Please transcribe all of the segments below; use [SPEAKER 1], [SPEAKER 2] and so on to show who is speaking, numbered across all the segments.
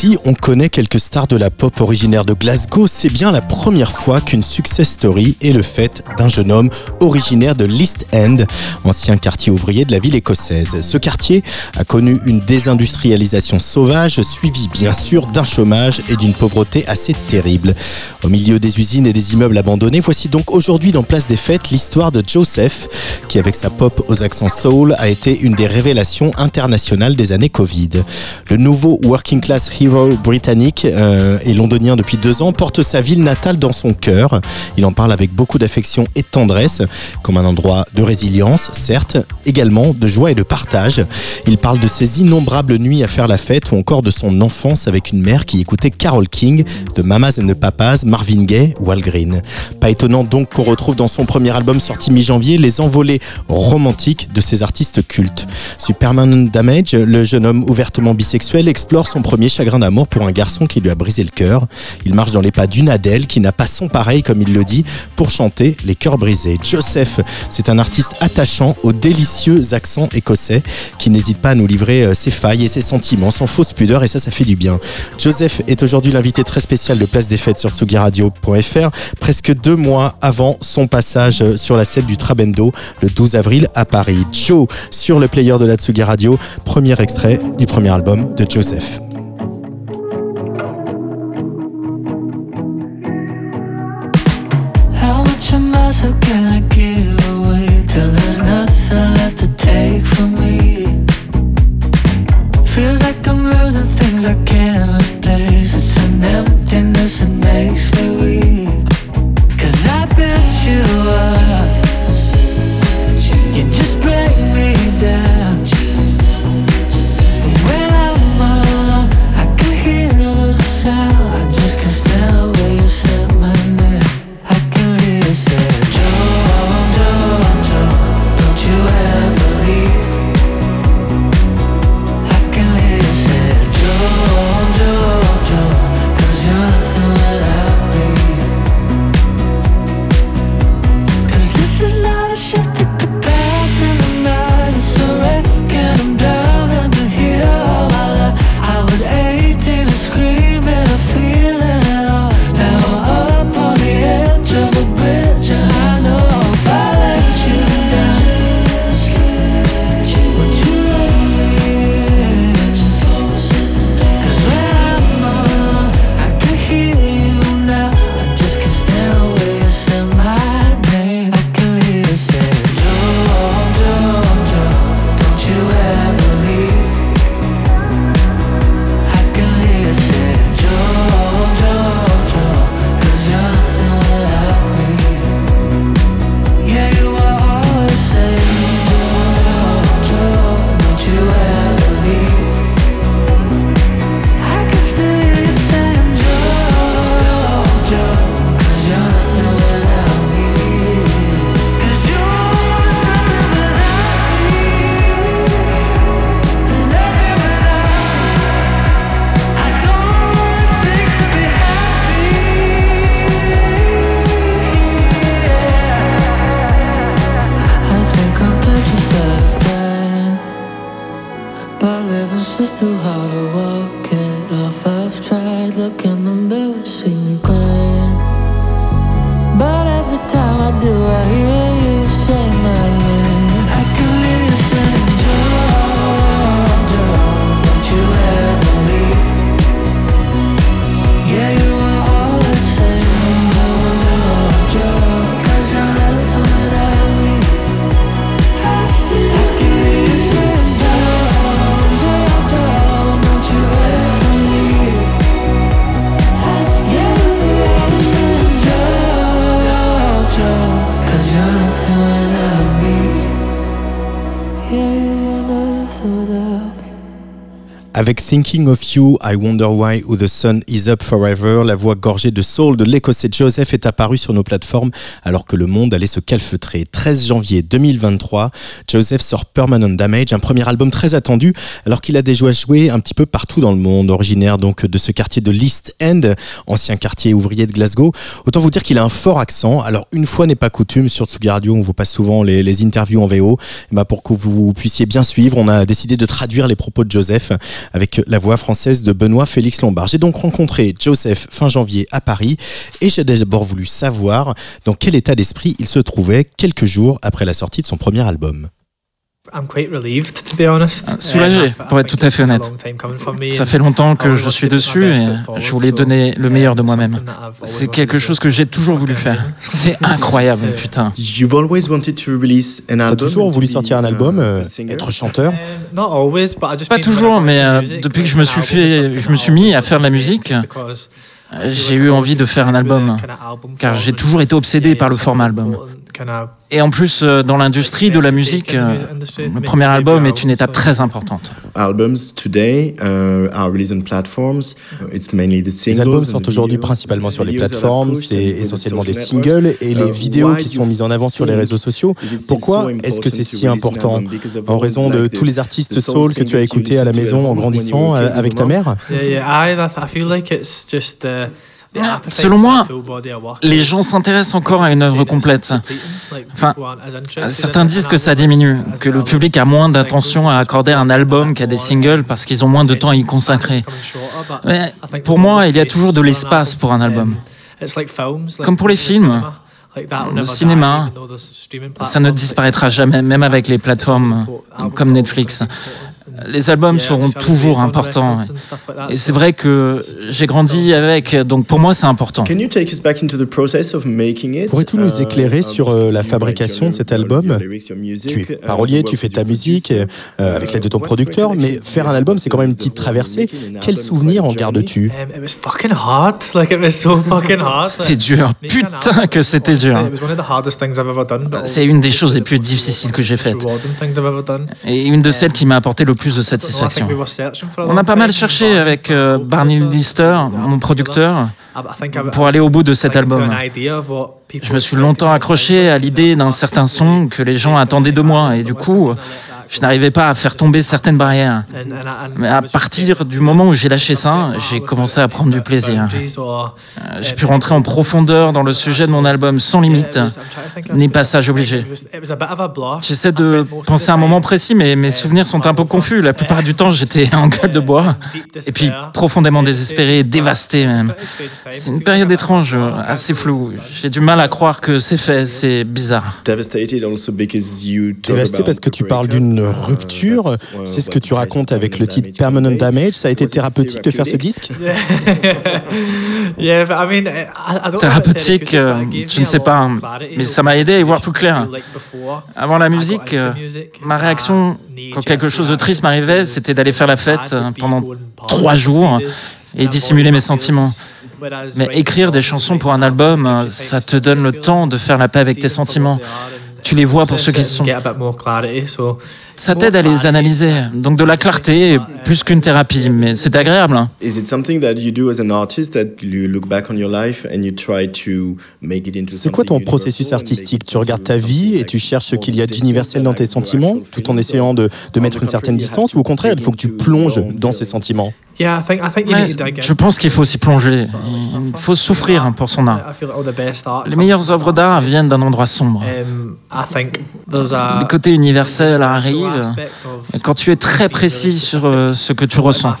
[SPEAKER 1] Si on connaît quelques stars de la pop originaire de Glasgow, c'est bien la première fois qu'une success story est le fait d'un jeune homme originaire de l'East End, ancien quartier ouvrier de la ville écossaise. Ce quartier a connu une désindustrialisation sauvage, suivie bien sûr d'un chômage et d'une pauvreté assez terrible. Au milieu des usines et des immeubles abandonnés, voici donc aujourd'hui dans Place des Fêtes l'histoire de Joseph, qui avec sa pop aux accents soul a été une des révélations internationales des années Covid. Le nouveau working class hero britannique euh, et londonien depuis deux ans porte sa ville natale dans son cœur. Il en parle avec beaucoup d'affection et de tendresse, comme un endroit de résilience, certes, également de joie et de partage. Il parle de ses innombrables nuits à faire la fête ou encore de son enfance avec une mère qui écoutait Carole King, de Mamas and the Papas, Marvin Gaye ou Al Green. Pas étonnant donc qu'on retrouve dans son premier album sorti mi-janvier les envolées romantiques de ces artistes cultes. Superman Damage, le jeune homme ouvertement bisexuel, explore son premier chagrin d'amour pour un garçon qui lui a brisé le cœur. Il marche dans les pas d'une Adèle qui n'a pas son pareil, comme il le dit, pour chanter les cœurs brisés. Joseph, c'est un artiste attachant aux délicieux accents écossais qui n'hésite pas à nous livrer euh, ses failles et ses sentiments sans fausse pudeur et ça, ça fait du bien. Joseph est aujourd'hui l'invité très spécial de Place des Fêtes sur tsugiradio.fr, presque deux mois avant son passage euh, sur la scène du Trabendo le 12 avril à Paris. Joe sur le player de la Tsugi Radio, premier extrait du premier album de Joseph.
[SPEAKER 2] Avec Thinking of You, I Wonder Why Who the Sun Is Up Forever, la voix gorgée de soul de l'écossais Joseph est apparue sur nos plateformes alors que le monde allait se calfeutrer. 13 janvier 2023, Joseph sort Permanent Damage, un premier album très attendu alors qu'il a déjà joué un petit peu partout dans le monde, originaire donc de ce quartier de l'East End, ancien quartier ouvrier de Glasgow. Autant vous dire qu'il a un fort accent. Alors une fois n'est pas coutume, sur Tsugi Radio on vous passe souvent les, interviews en VO. Et bah, pour que vous puissiez bien suivre, on a décidé de traduire les propos de Joseph avec la voix française de Benoît Félix Lombard. J'ai donc rencontré Joseph fin janvier à Paris et j'ai d'abord voulu savoir dans quel état d'esprit il se trouvait quelques jours après la sortie de son premier album.
[SPEAKER 3] Soulagé, pour être tout à fait honnête. Ça fait longtemps que je suis dessus et je voulais donner le meilleur de moi-même. C'est quelque chose que j'ai toujours voulu faire. C'est incroyable, putain.
[SPEAKER 2] T'as toujours voulu sortir un album, euh, être chanteur?
[SPEAKER 3] Pas toujours, mais euh, depuis que je me suis fait, je me suis mis à faire de la musique, j'ai eu envie de faire un album, car j'ai toujours été obsédé par le format album. Et en plus, euh, dans l'industrie de la musique, euh, le premier album est une étape très importante.
[SPEAKER 2] Les albums sortent aujourd'hui principalement sur les plateformes, c'est essentiellement des singles et les vidéos qui sont mises en avant sur les réseaux sociaux. Pourquoi est-ce que c'est si important En raison de tous les artistes soul que tu as écoutés à la maison en grandissant euh, avec ta mère?
[SPEAKER 3] Selon moi, les gens s'intéressent encore à une œuvre complète. Enfin, certains disent que ça diminue, que le public a moins d'attention à accorder un album qu'à des singles parce qu'ils ont moins de temps à y consacrer. Mais pour moi, il y a toujours de l'espace pour un album. Comme pour les films. Le cinéma, ça ne disparaîtra jamais, même avec les plateformes comme Netflix les albums seront toujours importants. Et c'est vrai que j'ai grandi avec, donc pour moi c'est important.
[SPEAKER 2] Pourrais-tu nous éclairer sur euh, la fabrication de cet album? Tu es parolier, tu fais ta musique euh, avec l'aide de ton producteur, mais faire un album c'est quand même une petite traversée. Quel souvenir en gardes-tu?
[SPEAKER 3] C'était dur, putain que c'était dur. C'est une des choses les plus difficiles que j'ai faites. Et une de celles qui m'a apporté le plus de satisfaction. On a pas mal cherché avec Barney Lister, mon producteur, pour aller au bout de cet album. Je me suis longtemps accroché à l'idée d'un certain son que les gens attendaient de moi et du coup, je n'arrivais pas à faire tomber certaines barrières. Mais à partir du moment où j'ai lâché ça, j'ai commencé à prendre du plaisir. Euh, j'ai pu rentrer en profondeur dans le sujet de mon album sans limite, ni passage obligé. J'essaie de penser à un moment précis, mais mes souvenirs sont un peu confus. La plupart du temps, j'étais en gueule de bois, et puis profondément désespéré, dévasté même. C'est une période étrange, assez floue. J'ai du mal à croire que c'est fait, c'est bizarre.
[SPEAKER 2] Dévasté parce que tu parles d'une rupture. C'est ce que tu racontes avec le titre Permanent Damage. Ça a été thérapeutique de faire ce disque?
[SPEAKER 3] Thérapeutique, euh, je ne sais pas, mais ça m'a aidé à y voir plus clair. Avant la musique, euh, ma réaction quand quelque chose de triste m'arrivait, c'était d'aller faire la fête euh, pendant trois jours et dissimuler mes sentiments. Mais écrire des chansons pour un album, ça te donne le temps de faire la paix avec tes sentiments. Tu les vois pour ce qu'ils sont ça t'aide à les analyser. Donc de la clarté, plus qu'une thérapie, mais c'est agréable. Hein.
[SPEAKER 2] C'est quoi ton processus artistique? Tu regardes ta vie et tu cherches ce qu'il y a d'universel dans tes sentiments, tout en essayant de, de mettre une certaine distance, ou au contraire, il faut que tu plonges dans ces sentiments?
[SPEAKER 3] Je pense qu'il faut s'y plonger. Il faut souffrir hein, pour son art. Les meilleures œuvres d'art viennent d'un endroit sombre. Um, Le côté universel arrive quand tu es très précis sur euh, ce que tu ressens.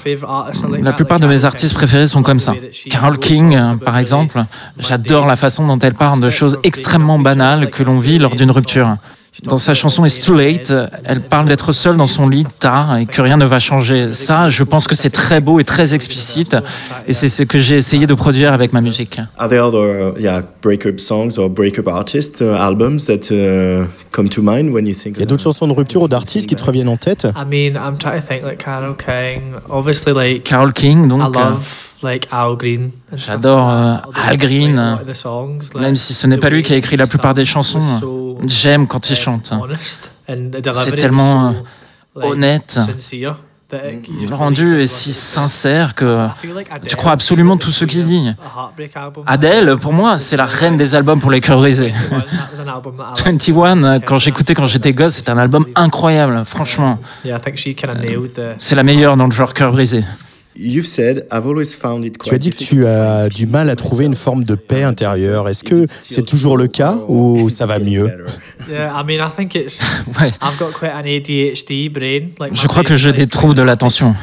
[SPEAKER 3] La plupart de mes artistes préférés sont comme ça. Carole King, par exemple, j'adore la façon dont elle parle de choses extrêmement banales que l'on vit lors d'une rupture. Dans sa chanson It's Too Late, elle parle d'être seule dans son lit tard et que rien ne va changer. Ça, je pense que c'est très beau et très explicite et c'est ce que j'ai essayé de produire avec ma musique.
[SPEAKER 2] Are there other yeah, breakup songs or breakup artists uh, albums that uh, come to mind when you think Il y a d'autres chansons de rupture ou d'artistes qui te reviennent en tête?
[SPEAKER 3] I mean, I'm trying to think like Carole King, obviously like Carole King donc I love J'adore euh, Al Green, même si ce n'est pas lui qui a écrit la plupart des chansons. J'aime quand il chante. C'est tellement euh, honnête Le rendu est si sincère que tu crois absolument tout ce qu'il dit. Adele, pour moi, c'est la reine des albums pour les cœurs brisés. 21, quand j'écoutais quand j'étais gosse, c'est un album incroyable, franchement. C'est la meilleure dans le genre cœur brisé.
[SPEAKER 2] Tu as dit que tu as du mal à trouver une forme de paix intérieure. Est-ce que c'est toujours le cas ou ça va mieux
[SPEAKER 3] Je crois que j'ai des troubles de l'attention.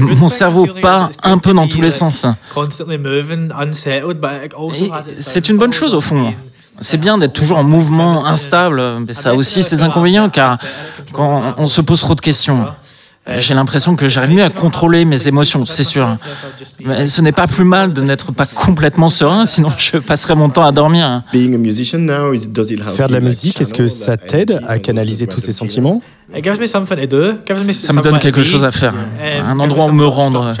[SPEAKER 3] Mon cerveau part un peu dans tous les sens. C'est une bonne chose au fond. C'est bien d'être toujours en mouvement, instable, mais ça a aussi ses inconvénients car quand on se pose trop de questions, j'ai l'impression que j'arrive mieux à contrôler mes émotions, c'est sûr. Mais ce n'est pas plus mal de n'être pas complètement serein, sinon je passerai mon temps à dormir.
[SPEAKER 2] Faire de la musique, est-ce que ça t'aide à canaliser tous ces sentiments?
[SPEAKER 3] Ça me donne quelque chose à faire, un endroit où me rendre,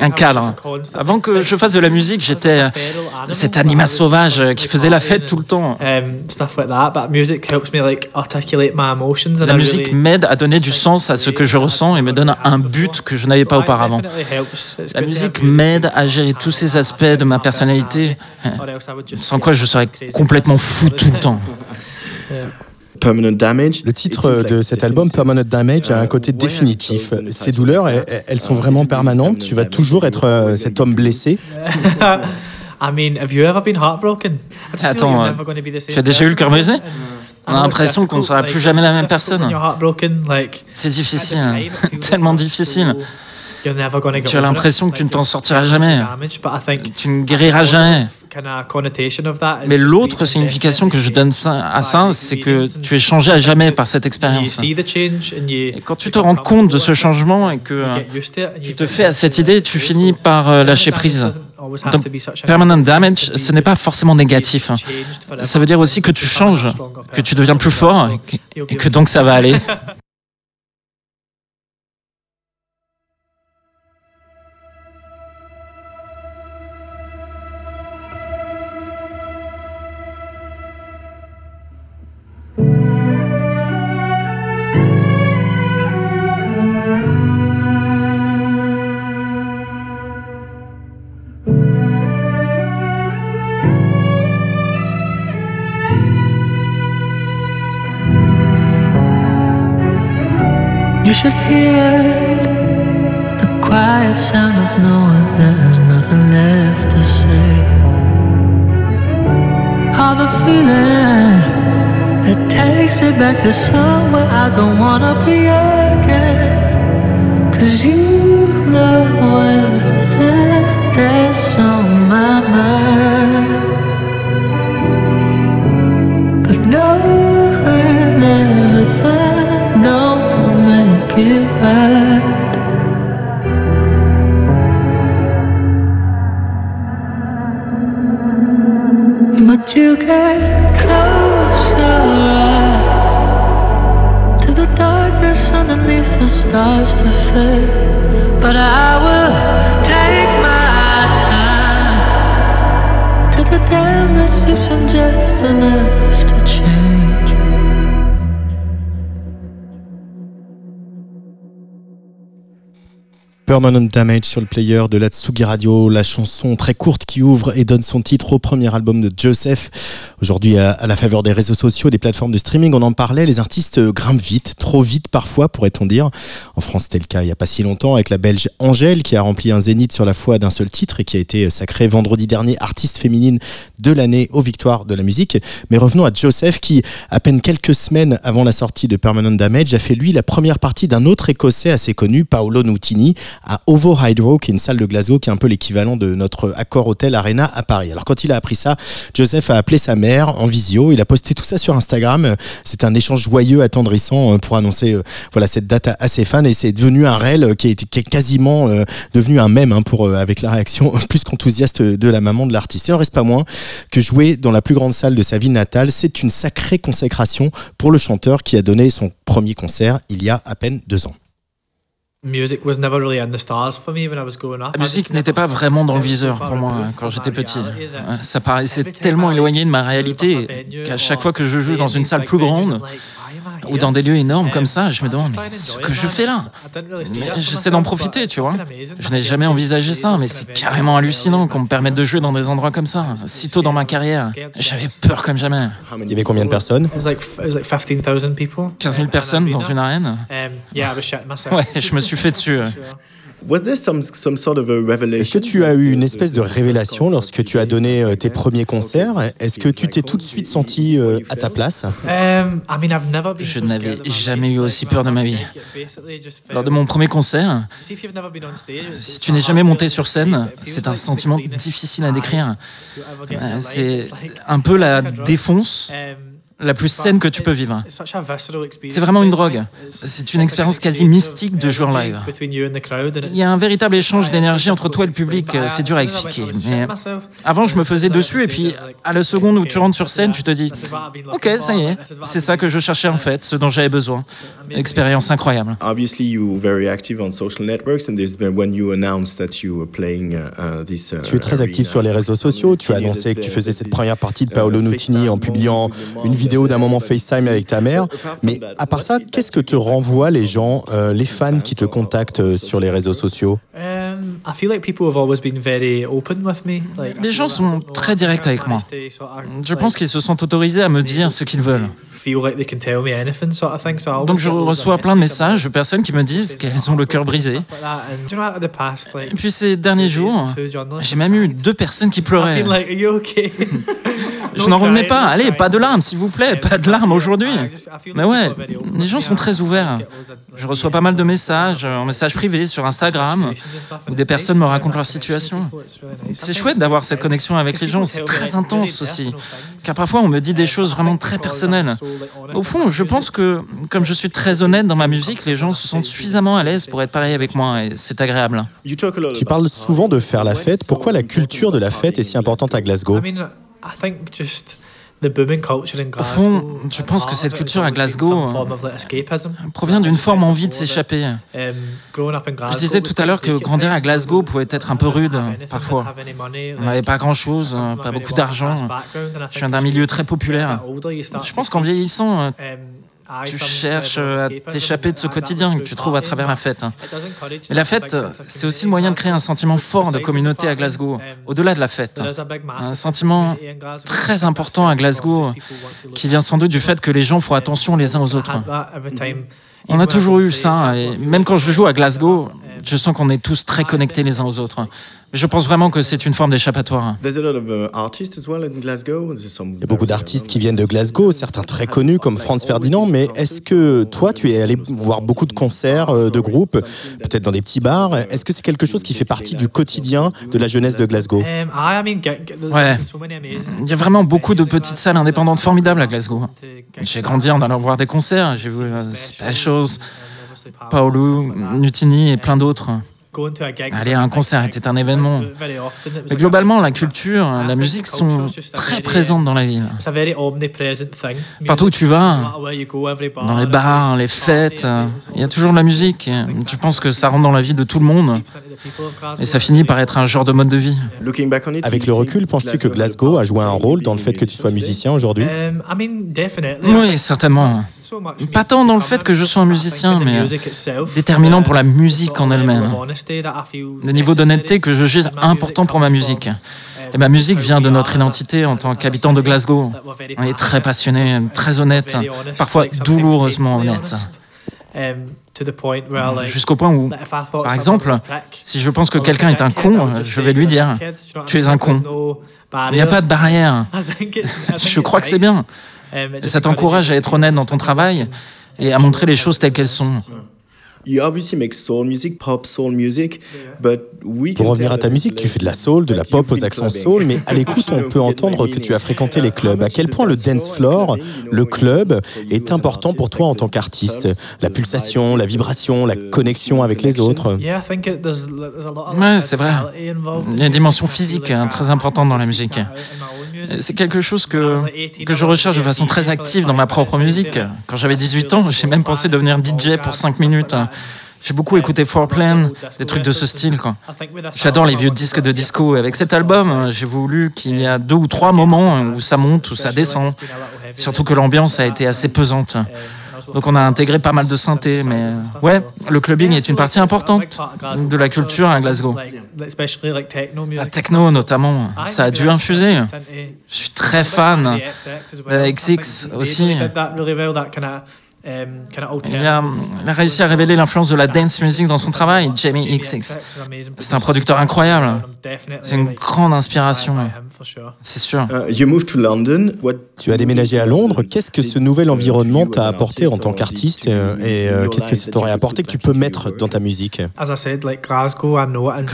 [SPEAKER 3] un, cadre. Avant que je fasse de la musique, j'étais cet animal sauvage qui faisait la fête tout le temps. La musique m'aide à donner du sens à ce que je ressens et me donne un but que je n'avais pas auparavant. La musique m'aide à gérer tous ces aspects de ma personnalité, sans quoi je serais complètement fou tout le temps.
[SPEAKER 2] Le titre de cet album, Permanent Damage, a un côté définitif. Ces douleurs, elles sont vraiment permanentes. Tu vas toujours être euh, cet homme blessé.
[SPEAKER 3] Attends, tu as déjà eu le cœur brisé? On a l'impression qu'on ne sera plus jamais la même personne. C'est difficile, tellement difficile. Tu as l'impression que tu ne t'en sortiras jamais. Tu ne guériras jamais. Mais l'autre signification que je donne à ça, c'est que tu es changé à jamais par cette expérience. Et quand tu te rends compte de ce changement et que tu te fais à cette idée, tu finis par euh, lâcher prise. Donc, permanent damage, ce n'est pas forcément négatif. Hein. Ça veut dire aussi que tu changes, que tu deviens plus fort et que donc ça va aller.
[SPEAKER 1] should hear it. The quiet sound of knowing there's nothing left to say. All the feeling that takes me back to somewhere I don't wanna be again. Cause you know everything that's on my mind
[SPEAKER 2] Permanent Damage sur le player de la Tsugi Radio, la chanson très courte qui ouvre et donne son titre au premier album de Joseph. Aujourd'hui, à, la faveur des réseaux sociaux, des plateformes de streaming, on en parlait, les artistes grimpent vite, trop vite parfois, pourrait-on dire. En France, c'était le cas il n'y a pas si longtemps avec la Belge Angèle qui a rempli un zénith sur la foi d'un seul titre et qui a été sacrée vendredi dernier artiste féminine de l'année aux victoires de la musique. Mais revenons à Joseph qui, à peine quelques semaines avant la sortie de Permanent Damage, a fait lui la première partie d'un autre écossais assez connu, Paolo Nutini, à Ovo Hydro, qui est une salle de Glasgow, qui est un peu l'équivalent de notre Accor Hotel Arena à Paris. Alors quand il a appris ça, Joseph a appelé sa mère en visio, il a posté tout ça sur Instagram. C'est un échange joyeux, attendrissant euh, pour annoncer euh, voilà cette date à ses fans et c'est devenu un réel qui est, qui est quasiment euh, devenu un mème hein, pour avec la réaction plus qu'enthousiaste de la maman de l'artiste. Et en reste pas moins que jouer dans la plus grande salle de sa ville natale, c'est une sacrée consécration pour le chanteur qui a donné son premier concert il y a à peine deux ans.
[SPEAKER 3] La musique n'était pas vraiment dans le viseur pour moi quand j'étais petit. Ça paraissait tellement éloigné de ma réalité qu'à chaque fois que je joue dans une salle plus grande, ou dans des lieux énormes comme ça, je me demande, mais ce que je fais là Mais j'essaie d'en profiter, tu vois. Je n'ai jamais envisagé ça, mais c'est carrément hallucinant qu'on me permette de jouer dans des endroits comme ça, si tôt dans ma carrière. J'avais peur comme jamais.
[SPEAKER 2] Il y avait combien de personnes?
[SPEAKER 3] 15 000 personnes dans une arène. Ouais, je me suis fait dessus.
[SPEAKER 2] Est-ce que tu as eu une espèce de révélation lorsque tu as donné euh, tes premiers concerts? Est-ce que tu t'es tout de suite senti euh, à ta place?
[SPEAKER 3] Um, Je n'avais jamais eu aussi peur de ma vie. Lors de mon premier concert, si tu n'es jamais monté sur scène, c'est un sentiment difficile à décrire. Euh, c'est un peu la défonce. Um, la plus saine que tu peux vivre. C'est vraiment une drogue. C'est une expérience quasi mystique de jouer en live. Il y a un véritable échange d'énergie entre toi et le public. C'est dur à expliquer. Mais avant, je me faisais dessus et puis à la seconde où tu rentres sur scène, tu te dis Ok, ça y est, c'est ça que je cherchais en fait, ce dont j'avais besoin. Expérience incroyable.
[SPEAKER 2] Tu es très actif sur les réseaux sociaux. Tu as annoncé que tu faisais cette première partie de Paolo Nutini en publiant une vidéo d'un moment FaceTime avec ta mère. Mais à part ça, qu'est-ce que te renvoient les gens, euh, les fans qui te contactent euh, sur les réseaux sociaux?
[SPEAKER 3] Les gens sont très directs avec moi. Je pense qu'ils se sont autorisés à me dire ce qu'ils veulent. Donc je reçois plein de messages de personnes qui me disent qu'elles ont le cœur brisé. Et puis ces derniers jours, j'ai même eu deux personnes qui pleuraient. Je n'en revenais pas. Allez, pas de larmes, s'il vous plaît, pas de larmes aujourd'hui. Mais ouais, les gens sont très ouverts. Je reçois pas mal de messages, en messages privés sur Instagram, où des personnes me racontent leur situation. C'est chouette d'avoir cette connexion avec les gens, c'est très intense aussi. Car parfois, on me dit des choses vraiment très personnelles. Au fond, je pense que, comme je suis très honnête dans ma musique, les gens se sentent suffisamment à l'aise pour être pareil avec moi, et c'est agréable.
[SPEAKER 2] Tu parles souvent de faire la fête. Pourquoi la culture de la fête est si importante à Glasgow?
[SPEAKER 3] Au fond, je pense que cette culture à Glasgow provient d'une forme envie de s'échapper. Um, je disais tout à l'heure que grandir à Glasgow pouvait être un peu rude parfois. On n'avait pas grand-chose, pas beaucoup d'argent. Je viens d'un milieu très populaire. Je pense qu'en vieillissant, um, tu cherches euh, à t'échapper de ce quotidien que tu trouves à travers la fête. Mais la fête, c'est aussi le moyen de créer un sentiment fort de communauté à Glasgow, au-delà de la fête. Un sentiment très important à Glasgow qui vient sans doute du fait que les gens font attention les uns aux autres. On a toujours eu ça, et même quand je joue à Glasgow, je sens qu'on est tous très connectés les uns aux autres. Je pense vraiment que c'est une forme d'échappatoire. Uh,
[SPEAKER 2] Il y a beaucoup d'artistes qui viennent de Glasgow, certains très connus comme Franz Ferdinand, mais est-ce que toi, tu es allé voir beaucoup de concerts, euh, de groupes, peut-être dans des petits bars? Est-ce que c'est quelque chose qui fait partie du quotidien de la jeunesse de Glasgow?
[SPEAKER 3] Ouais. Il y a vraiment beaucoup de petites salles indépendantes formidables à Glasgow. J'ai grandi en allant voir des concerts, j'ai vu euh, Specials, Paolo Nutini et plein d'autres. Aller à un concert était un événement. Mais globalement, la culture, la musique sont très présentes dans la ville. Partout où tu vas, dans les bars, les fêtes, il y a toujours de la musique. Tu penses que ça rentre dans la vie de tout le monde. Et ça finit par être un genre de mode de vie.
[SPEAKER 2] Avec le recul, penses-tu que Glasgow a joué un rôle dans le fait que tu sois musicien aujourd'hui?
[SPEAKER 3] Oui, certainement. Pas tant dans le fait que je sois un musicien, mais déterminant pour la musique en elle-même. Le niveau d'honnêteté que je juge important pour ma musique. Et ma musique vient de notre identité en tant qu'habitant de Glasgow. On est très passionné, très honnête, parfois douloureusement honnête. Jusqu'au point où, par exemple, si je pense que quelqu'un est un con, je vais lui dire, tu es un con. Il n'y a pas de barrière. Je crois que c'est bien. Et ça t'encourage à être honnête dans ton travail et à montrer les choses telles qu'elles sont.
[SPEAKER 2] Pour revenir à ta musique, tu fais de la soul, de la pop aux accents soul, mais à l'écoute, on peut entendre que tu as fréquenté les clubs. À quel point le dance floor, le club, est important pour toi en tant qu'artiste La pulsation, la vibration, la connexion avec les autres.
[SPEAKER 3] Ouais, c'est vrai. Il y a une dimension physique hein, très importante dans la musique. C'est quelque chose que, que je recherche de façon très active dans ma propre musique. Quand j'avais 18 ans, j'ai même pensé devenir DJ pour 5 minutes. J'ai beaucoup écouté Fourplan, des trucs de ce style. J'adore les vieux disques de disco. Avec cet album, j'ai voulu qu'il y a deux ou trois moments où ça monte, où ça descend. Surtout que l'ambiance a été assez pesante. Donc on a intégré pas mal de synthé, mais ouais, le clubbing est une partie importante de la culture à Glasgow. La techno notamment, ça a dû infuser. Je suis très fan. XX aussi. Um, il a, il a, réussi à révéler l'influence de la dance music dans son travail, Jamie XX. C'est un producteur incroyable. C'est une grande inspiration. C'est sûr. Uh,
[SPEAKER 1] tu as déménagé à Londres. Qu'est-ce que ce nouvel environnement t'a apporté en tant qu'artiste et euh, qu'est-ce que ça t'aurait apporté que tu peux mettre dans ta musique?
[SPEAKER 3] Comme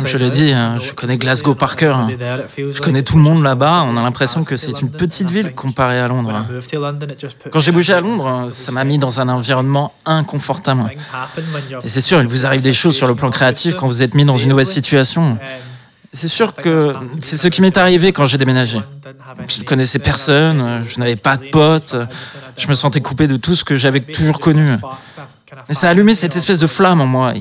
[SPEAKER 3] je l'ai dit, hein, je connais Glasgow par cœur. Je connais tout le monde là-bas. On a l'impression que c'est une petite ville comparée à Londres. Quand j'ai bougé à Londres, ça m'a mis dans un environnement inconfortable. Et c'est sûr, il vous arrive des choses sur le plan créatif quand vous êtes mis dans une nouvelle situation. C'est sûr que c'est ce qui m'est arrivé quand j'ai déménagé. Je ne connaissais personne, je n'avais pas de potes, je me sentais coupé de tout ce que j'avais toujours connu. Et ça a allumé cette espèce de flamme en moi.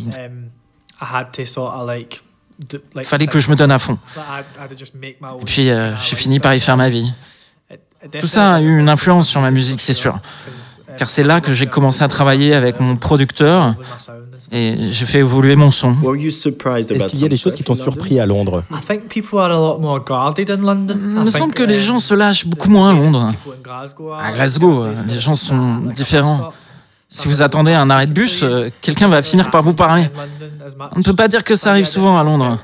[SPEAKER 3] Il fallait que je me donne à fond. Et puis euh, j'ai fini par y faire ma vie. Tout ça a eu une influence sur ma musique, c'est sûr car c'est là que j'ai commencé à travailler avec mon producteur et j'ai fait évoluer mon son.
[SPEAKER 1] Est-ce qu'il y a des choses qui t'ont surpris à Londres?
[SPEAKER 3] Il me semble que les gens se lâchent beaucoup moins à Londres. À Glasgow, les gens sont différents. Si vous attendez un arrêt de bus, euh, quelqu'un va finir par vous parler. On ne peut pas dire que ça arrive souvent à Londres.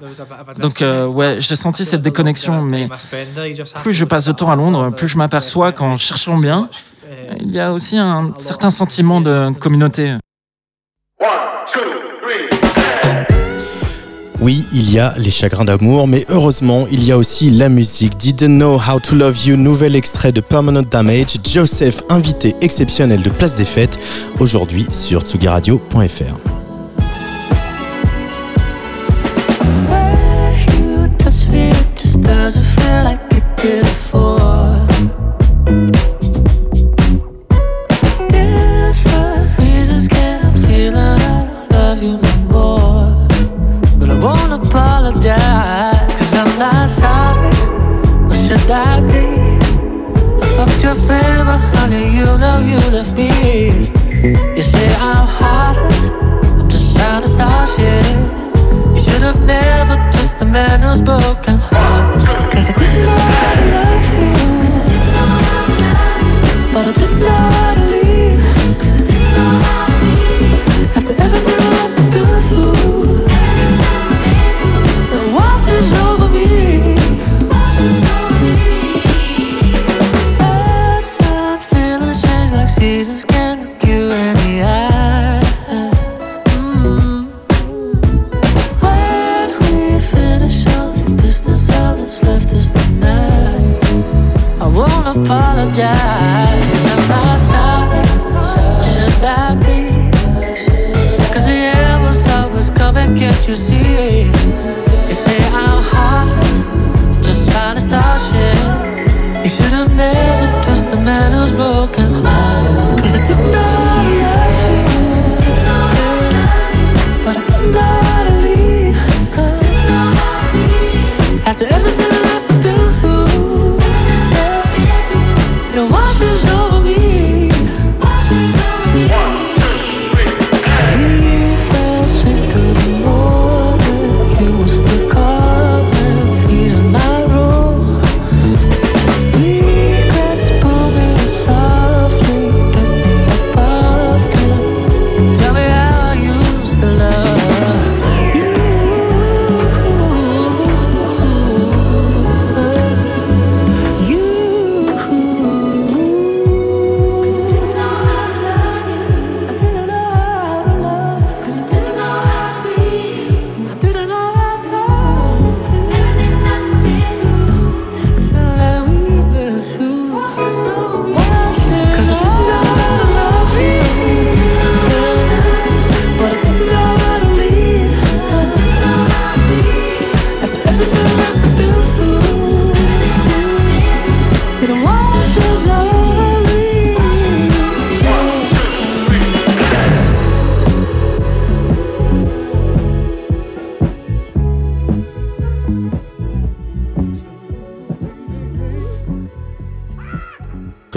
[SPEAKER 3] Donc euh, ouais, j'ai senti cette déconnexion, mais plus je passe de temps à Londres, plus je m'aperçois qu'en cherchant bien, il y a aussi un certain sentiment de communauté.
[SPEAKER 1] Oui, il y a les chagrins d'amour, mais heureusement, il y a aussi la musique. Didn't Know How to Love You, nouvel extrait de Permanent Damage. Joseph, invité exceptionnel de Place des Fêtes, aujourd'hui sur tsugiradio.fr.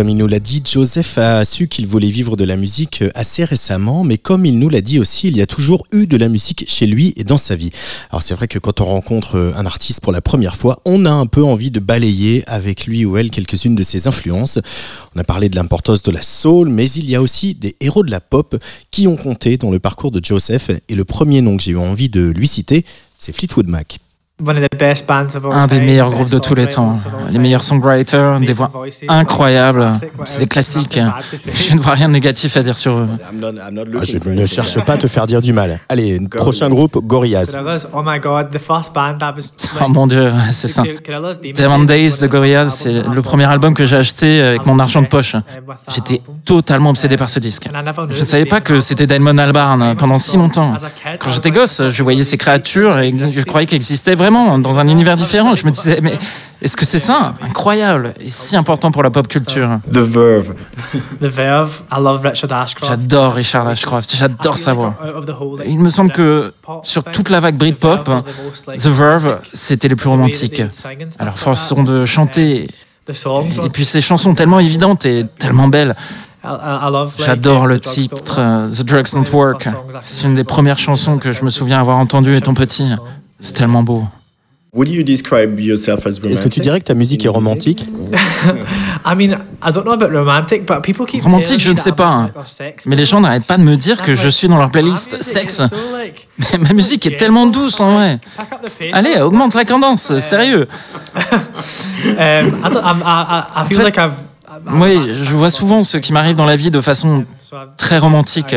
[SPEAKER 2] Comme il nous l'a dit, Joseph a su qu'il voulait vivre de la musique assez récemment, mais comme il nous l'a dit aussi, il y a toujours eu de la musique chez lui et dans sa vie. Alors c'est vrai que quand on rencontre un artiste pour la première fois, on a un peu envie de balayer avec lui ou elle quelques-unes de ses influences. On a parlé de l'importance de la soul, mais il y a aussi des héros de la pop qui ont compté dans le parcours de Joseph, et le premier nom que j'ai eu envie de lui citer, c'est Fleetwood Mac.
[SPEAKER 3] Un des meilleurs groupes de tous les temps. Les meilleurs songwriters, des voix incroyables. C'est des classiques. Je ne vois rien de négatif à dire sur eux.
[SPEAKER 2] Ah, je ne cherche pas à te faire dire du mal. Allez, prochain groupe, Gorillaz.
[SPEAKER 3] Oh mon dieu, c'est ça. Diamond Days de Gorillaz, c'est le premier album que j'ai acheté avec mon argent de poche. J'étais totalement obsédé par ce disque. Je ne savais pas que c'était Damon Albarn pendant si longtemps. Quand j'étais gosse, je voyais ces créatures et je croyais qu'elles existaient vraiment dans un univers différent. Je me disais, mais est-ce que c'est ça? Incroyable et si important pour la pop culture.
[SPEAKER 4] The Verve.
[SPEAKER 1] The Verve, I love Richard Ashcroft.
[SPEAKER 3] J'adore Richard Ashcroft, j'adore sa voix. Il me semble que sur toute la vague Britpop, The Verve, c'était les plus romantiques. Alors, façon de chanter. Et puis ces chansons tellement évidentes et tellement belles. J'adore le titre The Drugs Don't Work. C'est une des premières chansons que je me souviens avoir entendues étant petit. C'est tellement beau.
[SPEAKER 2] Est-ce que tu dirais que ta musique est romantique?
[SPEAKER 3] Romantique, je ne sais pas. Hein. Mais les gens n'arrêtent pas de me dire que je suis dans leur playlist sexe. Mais ma musique est tellement douce en vrai. Allez, augmente la cadence, sérieux. oui, je vois souvent ce qui m'arrive dans la vie de façon très romantique.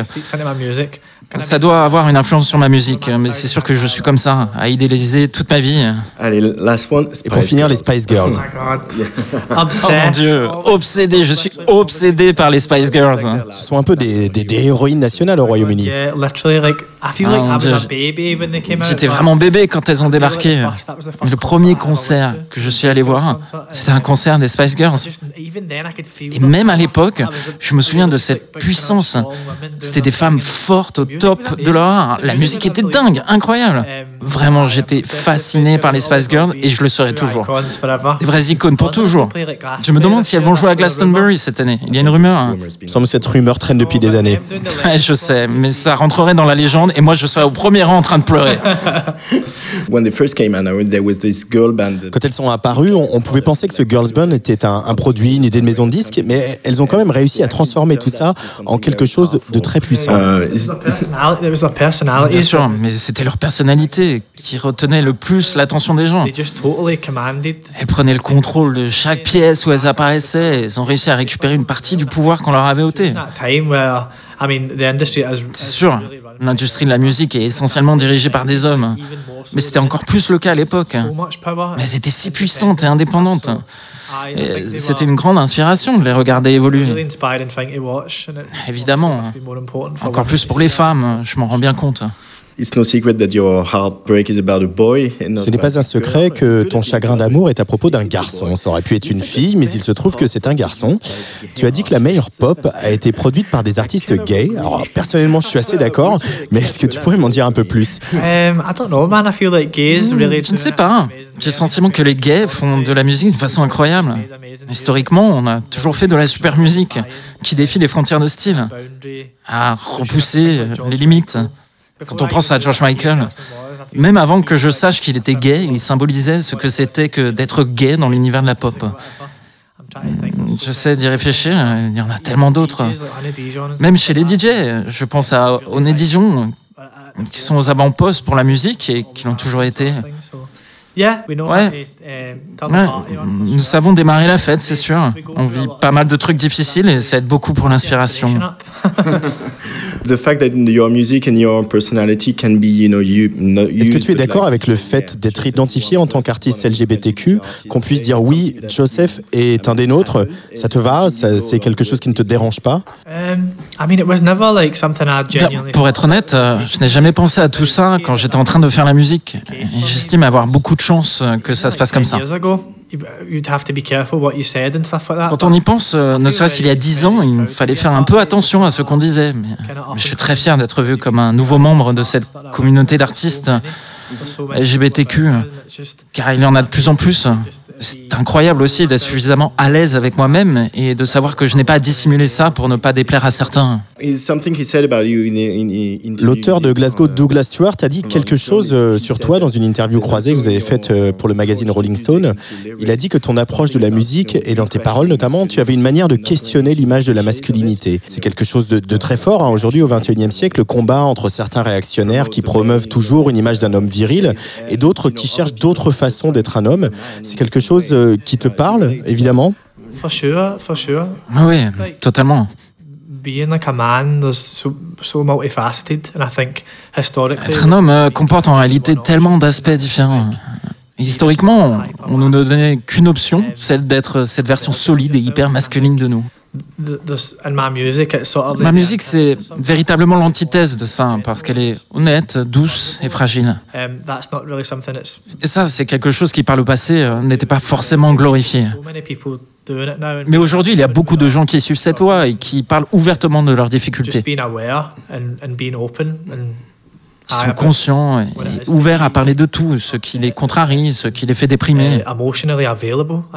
[SPEAKER 3] Ça doit avoir une influence sur ma musique, mais c'est sûr que je suis comme ça, à idéaliser toute ma vie.
[SPEAKER 4] Allez, last one.
[SPEAKER 2] Et pour finir, les Spice Girls.
[SPEAKER 3] Oh, oh mon dieu, obsédé, je suis obsédé par les Spice Girls.
[SPEAKER 2] Ce sont un peu des, des, héroïnes nationales au Royaume-Uni.
[SPEAKER 3] J'étais vraiment bébé quand elles ont débarqué. Le premier concert que je suis allé voir, c'était un concert des Spice Girls. Et même à l'époque, je me souviens de cette puissance. C'était des femmes fortes au top de leur art. La musique était dingue, incroyable. Vraiment, j'étais fasciné par les Spice Girls et je le serai toujours. Des vraies icônes pour toujours. Je me demande si elles vont jouer à Glastonbury cette année. Il y a une rumeur. Hein.
[SPEAKER 2] Il semble que cette rumeur traîne depuis des années.
[SPEAKER 3] je sais, mais ça rentrerait dans la légende et moi je serais au premier rang en train de pleurer.
[SPEAKER 2] Quand elles sont apparues, on, pouvait penser que ce Girls Band était un, un, produit, une idée de maison de disque, mais elles ont quand même réussi à transformer tout ça en quelque chose de très puissant. Euh,
[SPEAKER 3] Bien sûr, mais c'était leur personnalité qui retenait le plus l'attention des gens. Elles prenaient le contrôle de chaque pièce où elles apparaissaient. Elles ont réussi à récupérer une partie du pouvoir qu'on leur avait ôté. C'est sûr, l'industrie de la musique est essentiellement dirigée par des hommes. Mais c'était encore plus le cas à l'époque. Mais elles étaient si puissantes et indépendantes. C'était une grande inspiration de les regarder évoluer. Évidemment, encore plus pour les femmes, je m'en rends bien compte.
[SPEAKER 2] Ce n'est pas un secret que ton chagrin d'amour est à propos d'un garçon. Ça aurait pu être une fille, mais il se trouve que c'est un garçon. Tu as dit que la meilleure pop a été produite par des artistes gays. Alors personnellement, je suis assez d'accord, mais est-ce que tu pourrais m'en dire un peu plus?
[SPEAKER 3] Je ne sais pas. J'ai le sentiment que les gays font de la musique de façon incroyable. Historiquement, on a toujours fait de la super musique qui défie les frontières de style, à repousser les limites. Quand on pense à George Michael, même avant que je sache qu'il était gay, il symbolisait ce que c'était que d'être gay dans l'univers de la pop. J'essaie d'y réfléchir, il y en a tellement d'autres. Même chez les DJ, je pense à Oné Dijon, qui sont aux avant-postes pour la musique et qui l'ont toujours été. Ouais. Nous savons démarrer la fête, c'est sûr. On vit pas mal de trucs difficiles et ça aide beaucoup pour l'inspiration.
[SPEAKER 2] Est-ce que tu es d'accord avec le fait d'être identifié en tant qu'artiste LGBTQ, qu'on puisse dire oui, Joseph est un des nôtres, ça te va, c'est quelque chose qui ne te dérange pas? Um,
[SPEAKER 3] Pour être honnête, euh, je n'ai jamais pensé à tout ça quand j'étais en train de faire la musique. J'estime avoir beaucoup de chance que ça se passe comme ça. Quand on y pense, euh, ne serait-ce qu'il y a dix ans, il fallait faire un peu attention à ce qu'on disait. Mais, je suis très fier d'être vu comme un nouveau membre de cette communauté d'artistes LGBTQ, car il y en a de plus en plus.
[SPEAKER 1] c'est incroyable aussi d'être suffisamment à l'aise avec moi-même et de savoir que je n'ai pas à dissimuler ça pour ne pas déplaire à certains.
[SPEAKER 2] L'auteur de Glasgow, Douglas Stewart, a dit quelque chose euh, sur toi dans une interview croisée que vous avez faite euh, pour le magazine Rolling Stone. Il a dit que ton approche de la musique et dans tes paroles notamment, tu avais une manière de questionner l'image de la masculinité. C'est quelque chose de, très fort hein. aujourd'hui au XXIe siècle, le combat entre certains réactionnaires qui promeuvent toujours une image d'un homme viril et d'autres qui cherchent d'autres façons d'être un homme. C'est quelque chose euh, qui te parle, évidemment?
[SPEAKER 1] For sure, for sure. Ah oui, totalement. Être un homme euh, comporte en réalité tellement d'aspects différents. Historiquement, on ne nous donnait qu'une option, celle d'être cette version solide et hyper masculine de nous. Ma musique, c'est véritablement l'antithèse de ça, parce qu'elle est honnête, douce et fragile. Um, et ça, c'est quelque chose qui, par le passé, euh, n'était pas forcément glorifié. Mais aujourd'hui, il y a beaucoup de gens qui suivent cette voie et qui parlent ouvertement de leurs difficultés. Ils sont conscients et ouverts à parler de tout, ce qui les contrarie, ce qui les fait déprimer.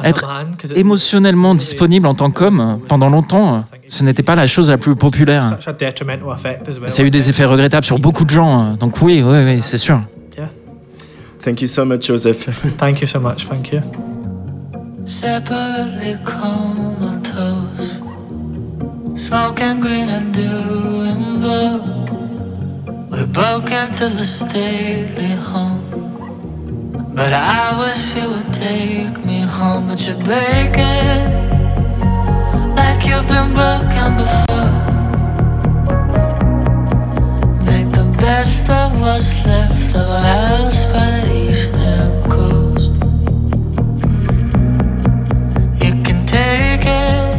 [SPEAKER 1] Être émotionnellement disponible en tant qu'homme, pendant longtemps, ce n'était pas la chose la plus populaire. Ça a eu des effets regrettables sur beaucoup de gens, donc oui, oui, oui, c'est sûr.
[SPEAKER 4] Thank you so much, Joseph.
[SPEAKER 1] Thank you so much. Thank you. Smoking green and doing blue. We broke into the stately home. But I wish you would take me home. But you're breaking like you've been broken before. Make the best of what's left of our house by the eastern coast. You can take it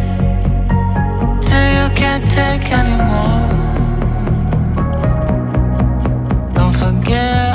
[SPEAKER 1] till you can't take anymore.
[SPEAKER 2] East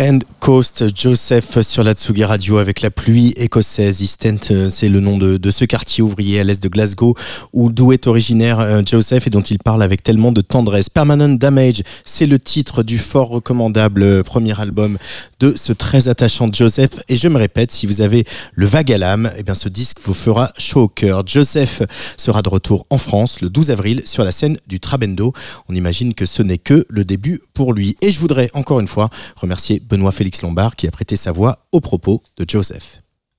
[SPEAKER 2] End Joseph sur la Tsugi Radio avec la pluie écossaise. East End, euh, c'est le nom de, ce quartier ouvrier à l'est de Glasgow où d'où est originaire euh, Joseph et dont il parle avec tellement de tendresse. Permanent Damage, c'est le titre du fort recommandable euh, premier album de ce très attachant Joseph. Et je me répète, si vous avez le vague à l'âme, eh bien ce disque vous fera chaud au cœur. Joseph sera de retour en France le 12 avril sur la scène du Trabendo. On imagine que ce n'est que le début pour lui. Et je voudrais encore une fois remercier Benoît Félix Lombard qui a prêté sa voix au propos de Joseph.